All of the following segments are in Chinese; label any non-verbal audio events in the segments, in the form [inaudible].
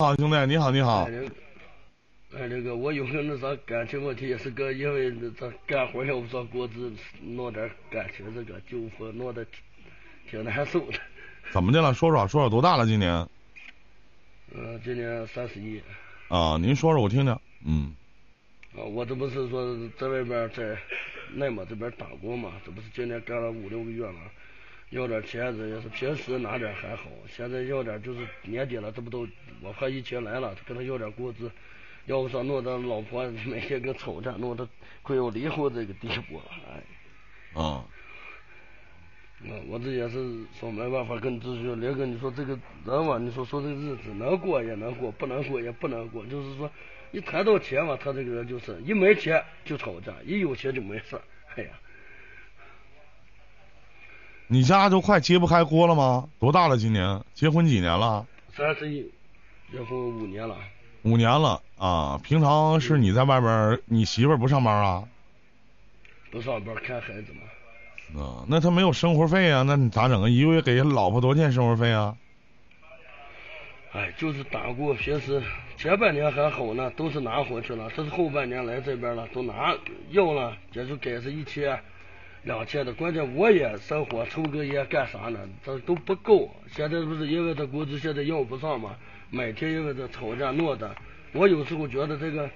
好，兄弟，你好，你好哎，。那个，哎，这个我有个那啥感情问题，也是个因为那这干活要不上工资，弄点感情这个纠纷，弄得挺难受的。[laughs] 怎么的了？说说，说说多大了？今年嗯、今年三十一啊？您说说我听听。嗯啊，我这不是说在外边在内蒙这边打工嘛，这不是今年干了五六个月了，要点钱子也是平时拿点还好，现在要点就是年底了，这不都我怕疫情来了，跟他要点工资，要不说弄得老婆每天跟吵架，弄得快要离婚这个地步了，哎。啊，嗯，我这也是说没办法跟你咨询，连哥你说这个人嘛，你说说这个日子能过也能过，不能过也不能过，就是说一谈到钱嘛，他这个人就是一没钱就吵架，一有钱就没事儿，哎呀，你家都快揭不开锅了吗？多大了？今年结婚几年了？三十一，结婚五年了，五年了啊。平常是你在外边儿，你媳妇儿不上班啊？不上班看孩子嘛，啊，那他没有生活费啊？那你咋整啊？一个月给老婆多少钱生活费啊？哎，就是打过，平时前半年还好呢，都是拿回去了，这是后半年来这边了，都拿要了，也就给是一千。两千的，关键我也生活，抽根烟干啥呢？这都不够。现在不是因为这工资现在要不上嘛，每天因为这吵架闹的，我有时候觉得这个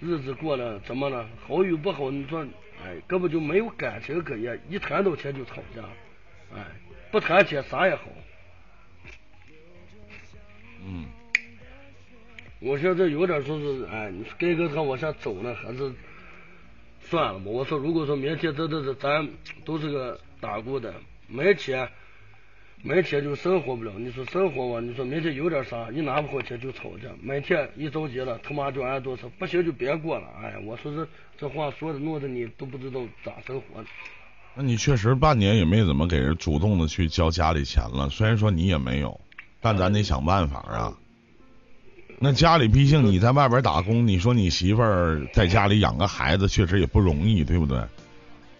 日子过得怎么了？好与不好，你说，哎，根本就没有感情可言，一谈到钱就吵架，哎，不谈钱啥也好。嗯，我现在有点说是，哎，你该跟他往下走呢，还是算了吧。我说，如果说明天这这这咱都是个打工的，没钱，没钱就生活不了。你说生活吧，你说明天有点啥，一拿不回钱就吵架，每天一着急了，他妈就按多少，不行就别过了。哎呀，我说这这话说的弄得你都不知道咋生活。那你确实半年也没怎么给人主动的去交家里钱了。虽然说你也没有，但咱得想办法啊。那家里毕竟你在外边打工，你说你媳妇儿在家里养个孩子，确实也不容易，对不对？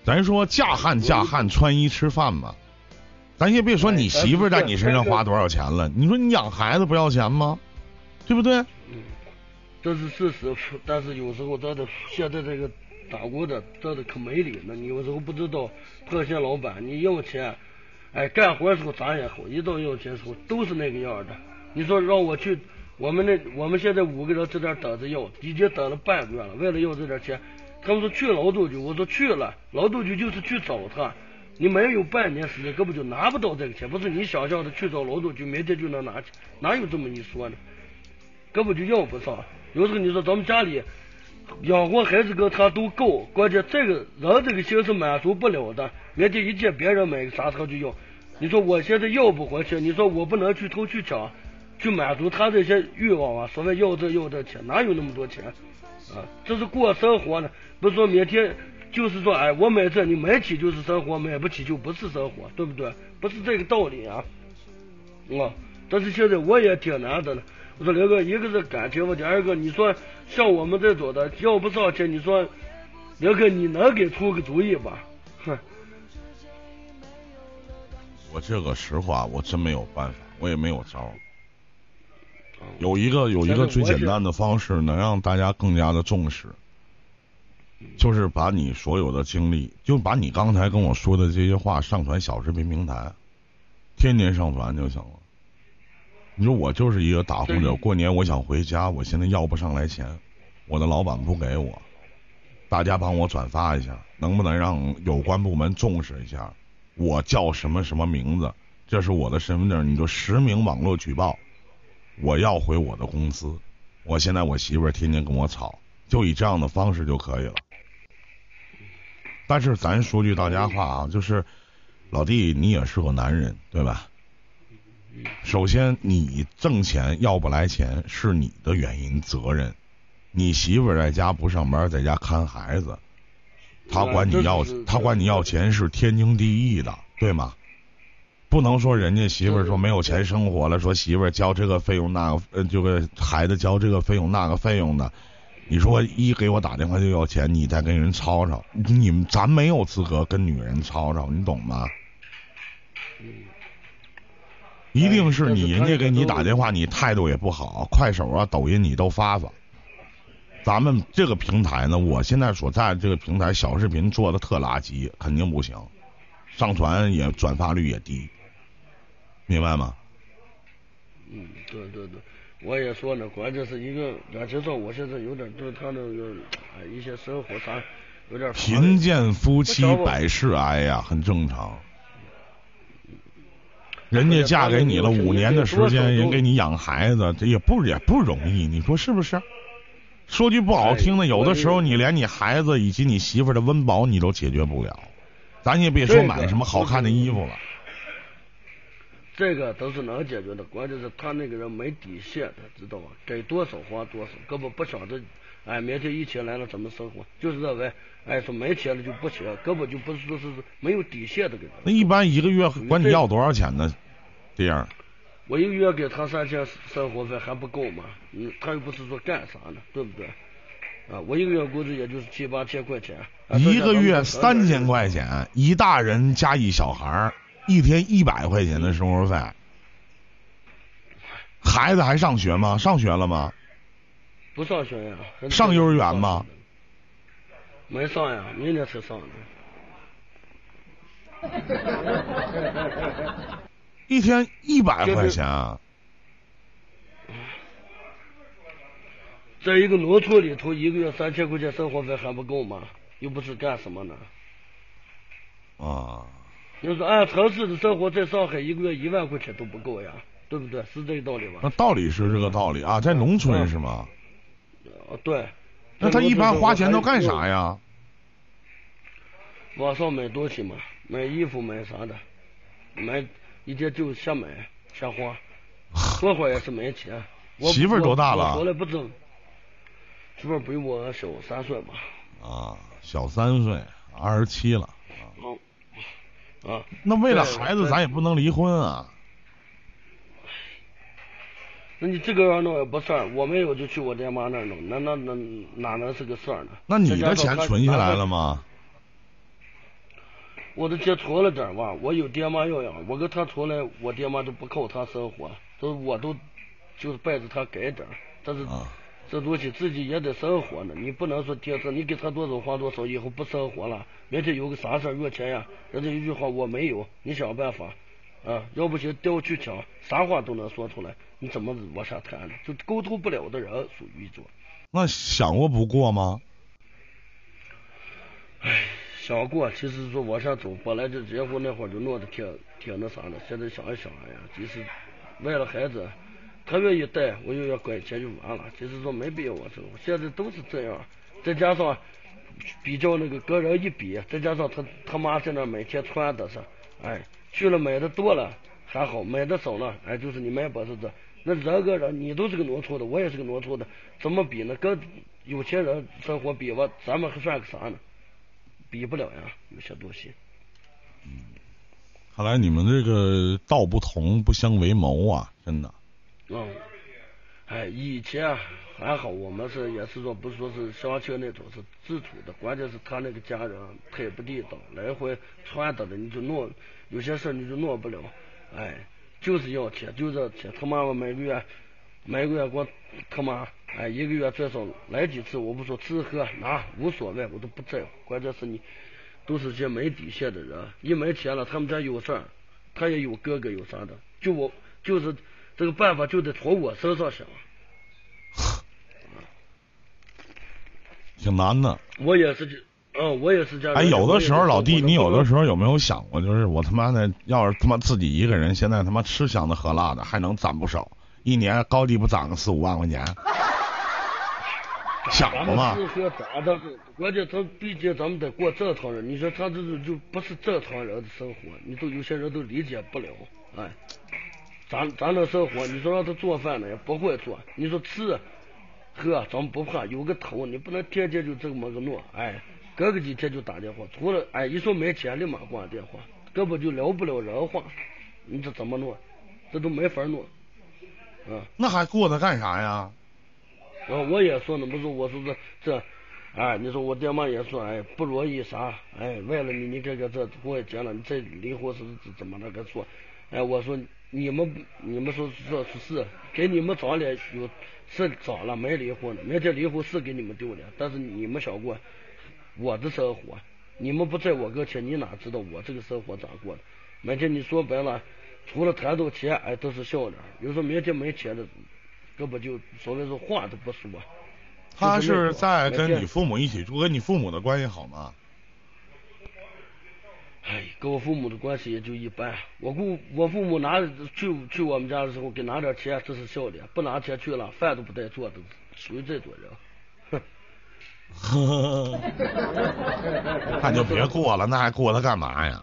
咱说嫁汉嫁汉，穿衣吃饭嘛。咱先别说你媳妇儿在你身上花多少钱了，你说你养孩子不要钱吗？对不对？嗯，这是事实，但是有时候真的现在这个打工的真的可没理了。你有时候不知道这些老板，你要钱，哎，干活的时候咱也好，一到要钱的时候都是那个样的。你说让我去，我们那我们现在五个人在这儿等着要，已经等了半个月了，为了要这点钱，他们说去劳动局，我说去了，劳动局就是去找他。你没有半年时间，根本就拿不到这个钱，不是你想象的去找劳动局，明天就能拿钱，哪有这么一说呢？根本就要不上。有时候你说咱们家里养活孩子跟他都够，关键这个人这个心是满足不了的。明天一见别人买个啥他就要，你说我现在要不回去，你说我不能去偷去抢，去满足他这些欲望啊。所谓要这要这钱，哪有那么多钱啊？这是过生活呢，不是说明天就是说哎我买这你买起就是生活，买不起就不是生活，对不对？不是这个道理啊。啊，但是现在我也挺难的了。我说刘哥，一个是感情问题，二个你说像我们这种的要不上钱，你说刘哥你能给出个主意吧？哼，我这个实话，我真没有办法，我也没有招儿。有一个有一个最简单的方式，能让大家更加的重视，就是把你所有的经历，就把你刚才跟我说的这些话上传小视频平台，天天上传就行了。你说我就是一个打工者，过年我想回家，我现在要不上来钱，我的老板不给我，大家帮我转发一下，能不能让有关部门重视一下？我叫什么什么名字，这是我的身份证，你就实名网络举报，我要回我的公司。我现在我媳妇儿天天跟我吵，就以这样的方式就可以了。但是咱说句大家话啊，就是老弟，你也是个男人，对吧？首先，你挣钱要不来钱是你的原因责任，你媳妇儿在家不上班，在家看孩子，他管你要他管你要钱是天经地义的，对吗？不能说人家媳妇儿说没有钱生活了，说媳妇儿交这个费用那个，呃，这个孩子交这个费用那个费用的，你说一给我打电话就要钱，你再跟人吵吵，你们咱没有资格跟女人吵吵，你懂吗？一定是你，哎人家给你打电话，你态度也不好，快手啊、抖音你都发发。咱们这个平台呢，我现在所在的这个平台小视频做的特垃圾，肯定不行，上传也转发率也低，明白吗？嗯，对对对，我也说呢，关键是一个，啊，其实我现在有点对他那个哎一些生活上有点贫贱夫妻百事哀呀，很正常。人家嫁给你了五年的时间，人给你养孩子，这也不也不容易，你说是不是？说句不好听的，哎有的时候你连你孩子以及你媳妇儿的温饱你都解决不了，咱也别说买什么好看的衣服了。这个都是能解决的，关键是他那个人没底线的，知道吧？给多少花多少，根本不想着，哎，明天疫情来了怎么生活，就是认为，哎，说没钱了就不行，根本就不是说是没有底线的给那一般一个月管你要多少钱呢？这样，我一个月给他三千生活费还不够吗？嗯，他又不是说干啥呢，对不对？啊，我一个月工资也就是七八千块钱，啊一个月三千，块钱，一大人加一小孩儿，一天一百块钱的生活费。孩子还上学吗？上学了吗？不上学呀？上幼儿园吗？没上呀，明天才上呢。一天一百块钱啊，在一个农村里头，一个月三千块钱生活费还不够吗？又不是干什么呢？啊，要是按城市的生活，在上海一个月一万块钱都不够呀，对不对？是这个道理吧？那道理是这个道理啊，在农村是吗？啊，对。那他一般花钱都干啥呀？网上买东西嘛，买衣服买啥的，买一天就瞎买瞎花，多会儿也是没钱。我媳妇儿多大了我从来不挣。媳妇儿比我小三岁吧。啊，小三岁，二十七了。嗯。啊。那为了孩子，咱也不能离婚啊。那你这个样弄也不算，我没有就去我爹妈那儿弄，那那那哪能是个事儿呢？那你的钱存下来了吗？我的钱存了点儿吧，我有爹妈要养，我跟他出来，我爹妈都不靠他生活，都我都就是拜着他给点儿，但是啊，这东西自己也得生活呢，你不能说天生你给他多少花多少，以后不生活了，明天有个啥事儿要钱呀，人家一句话我没有，你想办法，啊，要不行调去抢，啥话都能说出来，你怎么往下谈呢？就沟通不了的人属于一种。那想过不过吗？想过，其实说往下走，本来就结婚那会儿就弄得挺挺那啥的，现在想一想，哎呀，其实为了孩子，他愿意带，我又要管钱就完了。其实说没必要我这，现在都是这样，再加上比较那个跟人一比，再加上他他妈在那每天穿的是，哎，去了买的多了还好，买的少了，哎，就是你买本事的。那人跟人，你都是个农村的，我也是个农村的，怎么比呢？跟有钱人生活比吧，咱们还算个啥呢？比不了呀，有些东西。嗯看来你们这个道不同不相为谋啊，真的。嗯，哎，以前还好，我们是也是说不是说是相亲那种，是自处的。关键是他那个家人太不地道，来回穿的了，你就弄有些事你就弄不了。哎，就是要钱，就这钱。他妈妈每个月每个月给我他妈哎一个月最少来几次，我不说吃喝拿无所谓，我都不在乎。关键是你都是些没底线的人，一没钱了，他们家有事儿，他也有哥哥有啥的，就我就是这个办法就得从我身上想。挺难的。我也是这，嗯，我也是这样。哎，有的时候老弟，你有的时候候有没有想过，就是我他妈的，要是他妈自己一个人，现在他妈吃香的喝辣的，还能攒不少，一年高低不攒个四五万块钱？[laughs] 想过吗？是说咋的？关键他毕竟咱们得过正常人，你说他这种就不是正常人的生活，你都有些人都理解不了。哎，咱咱这生活，你说让他做饭呢也不会做，你说吃喝咱们不怕，有个头，你不能天天就这么个弄。哎，隔个几天就打电话，除了哎一说没钱立马挂电话，根本就聊不了人话，你这怎么弄？这都没法弄。嗯。那还过他干啥呀？啊我也说呢，不是我说这这，哎，你说我爹妈也说，哎，不容易啥，哎，为了你，你看看这我也结了，你这离婚是怎么那个说，哎，我说你们你们说说是是给你们找脸有是找了没离婚的，明天离婚是给你们丢脸，但是你们想过我的生活，你们不在我跟前，你哪知道我这个生活咋过的？每天你说白了，除了谈到钱，哎，都是笑脸。有时候明天没钱的，根本就所谓说话都不说。他是在跟你父母一起住，跟你父母的关系好吗？哎，跟我父母的关系也就一般。我姑我父母拿去去我们家的时候给拿点钱，这是笑脸；不拿钱去了，饭都不带做的，属于这种人。哼，[laughs] [laughs] 那就别过了，那还过他干嘛呀？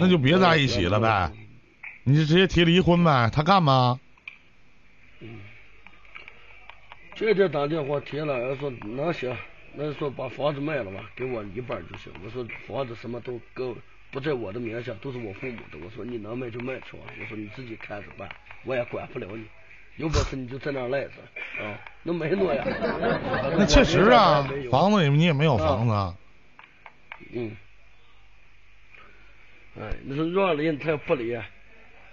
那就别在一起了呗，你就直接提离婚呗，他干吗？嗯，这天打电话提了，说能行。那说把房子卖了吧，给我一半就行。我说房子什么都跟不在我的名下，都是我父母的。我说你能卖就卖去吧，我说你自己看着办，我也管不了你。有本事你就在那赖着啊，那没诺呀。[laughs] 那确实啊，房子你也没有房子。啊嗯。哎，你说让离他不离，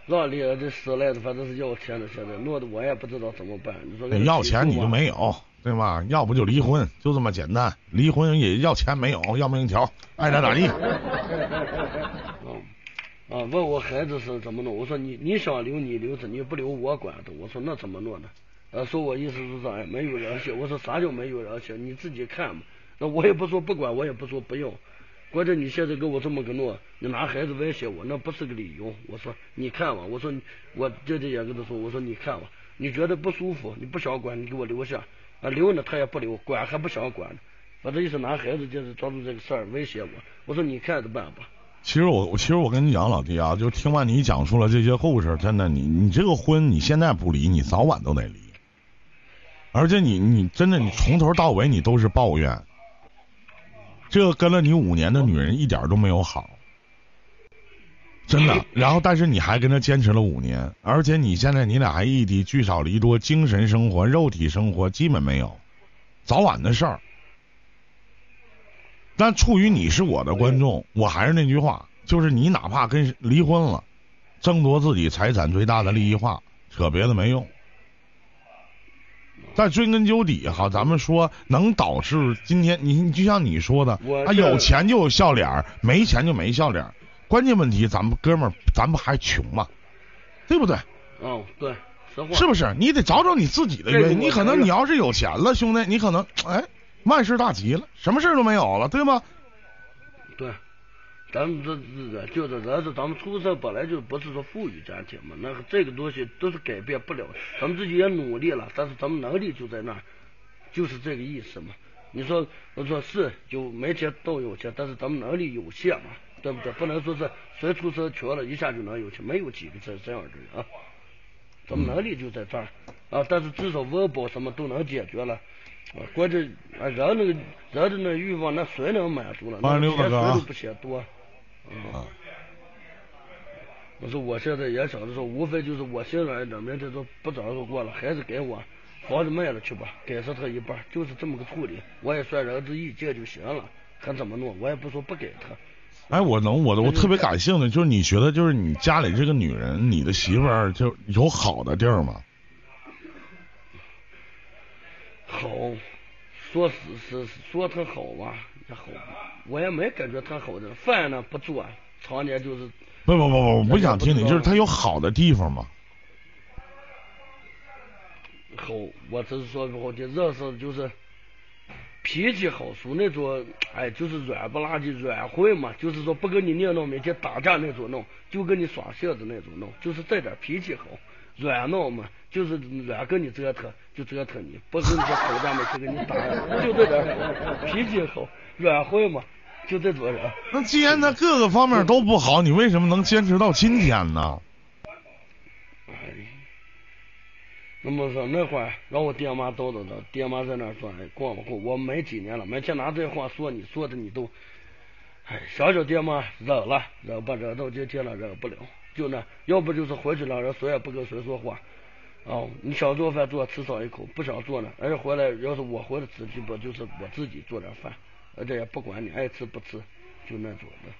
让离这死赖的反正是要钱的，现在弄得我也不知道怎么办。你说要钱你就没有。对吧？要不就离婚，就这么简单。离婚也要钱没有，要命一条，爱咋咋地。[laughs] 啊，问我孩子是怎么弄？我说你你想留你留着，你不留我管的。我说那怎么弄呢？呃，说我意思是啥呀？没有人性。我说啥叫没有人性？你自己看嘛。那我也不说不管，我也不说不用。关键你现在跟我这么个弄，你拿孩子威胁我，那不是个理由。我说你看吧，我说我这这也跟他说，我说你看吧，你觉得不舒服，你不想管，你给我留下。啊，留呢，他也不留，管还不想管，反正就是拿孩子就是抓住这个事儿威胁我。我说你看着办吧。其实我，其实我跟你讲，老弟啊，就听完你讲述了这些故事，真的，你你这个婚你现在不离，你早晚都得离。而且你你真的你从头到尾你都是抱怨，这个跟了你五年的女人一点都没有好。真的，然后但是你还跟他坚持了五年，而且你现在你俩还异地，聚少离多，精神生活、肉体生活基本没有，早晚的事儿。但出于你是我的观众，我还是那句话，就是你哪怕跟离婚了，争夺自己财产最大的利益化，扯别的没用。但追根究底哈，咱们说能导致今天你你就像你说的，啊有钱就有笑脸，没钱就没笑脸。关键问题，咱们哥们儿，咱不还穷吗？对不对？哦，对，是不是？你得找找你自己的原因。你可能你要是有钱了，兄弟，你可能哎，万事大吉了，什么事都没有了，对吗？对，咱们这这就是人是咱们出生本来就不是说富裕家庭嘛，那个这个东西都是改变不了。咱们自己也努力了，但是咱们能力就在那儿，就是这个意思嘛。你说我说是有没钱都有钱，但是咱们能力有限嘛。对不对？不能说是谁出生穷了一下就能有钱，没有几个这这样的人啊。咱们能力就在这儿啊，但是至少温饱什么都能解决了。关键啊，人那个人的那欲望，那谁能满足了？那钱谁都不嫌多。啊。我说我现在也想着说，无非就是我心软一点，明天说不找个过了，孩子给我，房子卖了去吧，给上他一半，就是这么个处理，我也算仁至义尽就行了。看怎么弄？我也不说不给他。哎，我能，我我特别感性的，就是你觉得，就是你家里这个女人，你的媳妇儿就有好的地儿吗？好，说是是说她好吧，也好，我也没感觉他好的，饭呢不做，常年就是。不不不不，我不想听你，就是他有好的地方吗？好，我只是说不好听，认识就是。脾气好，属那种，哎，就是软不拉几、软混嘛，就是说不跟你念叨，每天打架那种弄，就跟你耍性子那种弄，就是这点脾气好，软闹嘛，就是软跟你折腾就折腾你，不是你说吵架每天跟你打，就这点脾气好，软坏嘛，就这种人。那既然他各个方面都不好，你为什么能坚持到今天呢？那么说那会儿让我爹妈叨叨叨，爹妈在那说，哎，过吧过，我没几年了，每天拿这话说你，说的你都，哎，想想爹妈忍了，忍吧忍到今天了，忍不了，就那，要不就是回去了，人谁也不跟谁说话，哦，你想做饭做吃上一口，不想做呢，而且回来要是我回来吃，基本就是我自己做点饭，而且也不管你爱吃不吃，就那种的，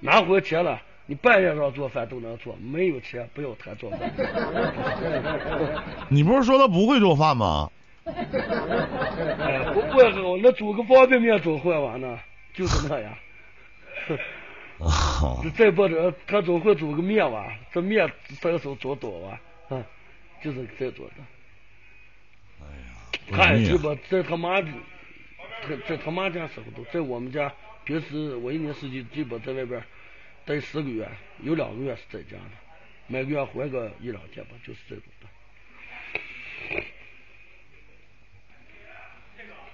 拿回钱了，你半夜让做饭都能做，没有钱不要谈做饭。[laughs] 你不是说他不会做饭吗？[laughs] 哎，不会好，那煮个方便面总会完呢，就是那样。[laughs] 啊，再不者，他总会煮个面吧，这面伸手总多吧，啊，就是这做的。哎呀，他也鸡不容易巴在他妈，在在他妈家时候都在我们家，平时我一年四季基本在外边待十个月，有两个月是在家的，每个月回个一两天吧，就是这种的。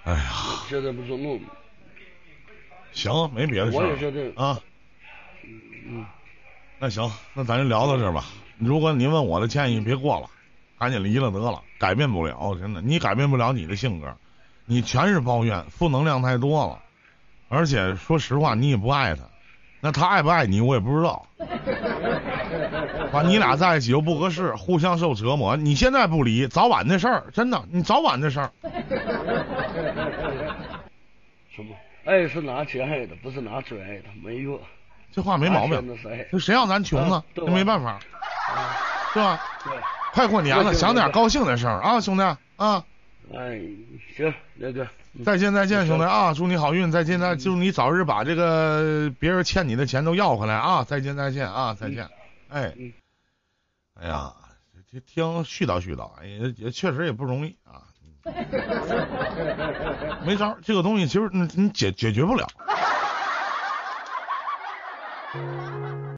哎呀，现在不是弄，行，没别的事我也觉得儿啊。嗯，那行，那咱就聊到这儿吧。如果您问我的建议，别过了，赶紧离了得了，改变不了，真的，你改变不了你的性格，你全是抱怨，负能量太多了，而且说实话，你也不爱他，那他爱不爱你，我也不知道。完，你俩在一起又不合适，互相受折磨。你现在不离，早晚的事儿，真的，你早晚的事儿。什么？爱是拿钱爱的，不是拿嘴爱的，没用。这话没毛病。谁让咱穷呢？啊对吧这没办法，啊，是吧？对。快过年了，想点高兴的事儿啊，兄弟啊！哎，行，那个。嗯再见再见，兄弟啊！祝你好运，再见再嗯祝你早日把这个别人欠你的钱都要回来啊！再见再见啊！再见，哎嗯，哎呀，这听絮叨絮叨，哎也也确实也不容易啊。[laughs] 没招，这个东西其实你你解解决不了。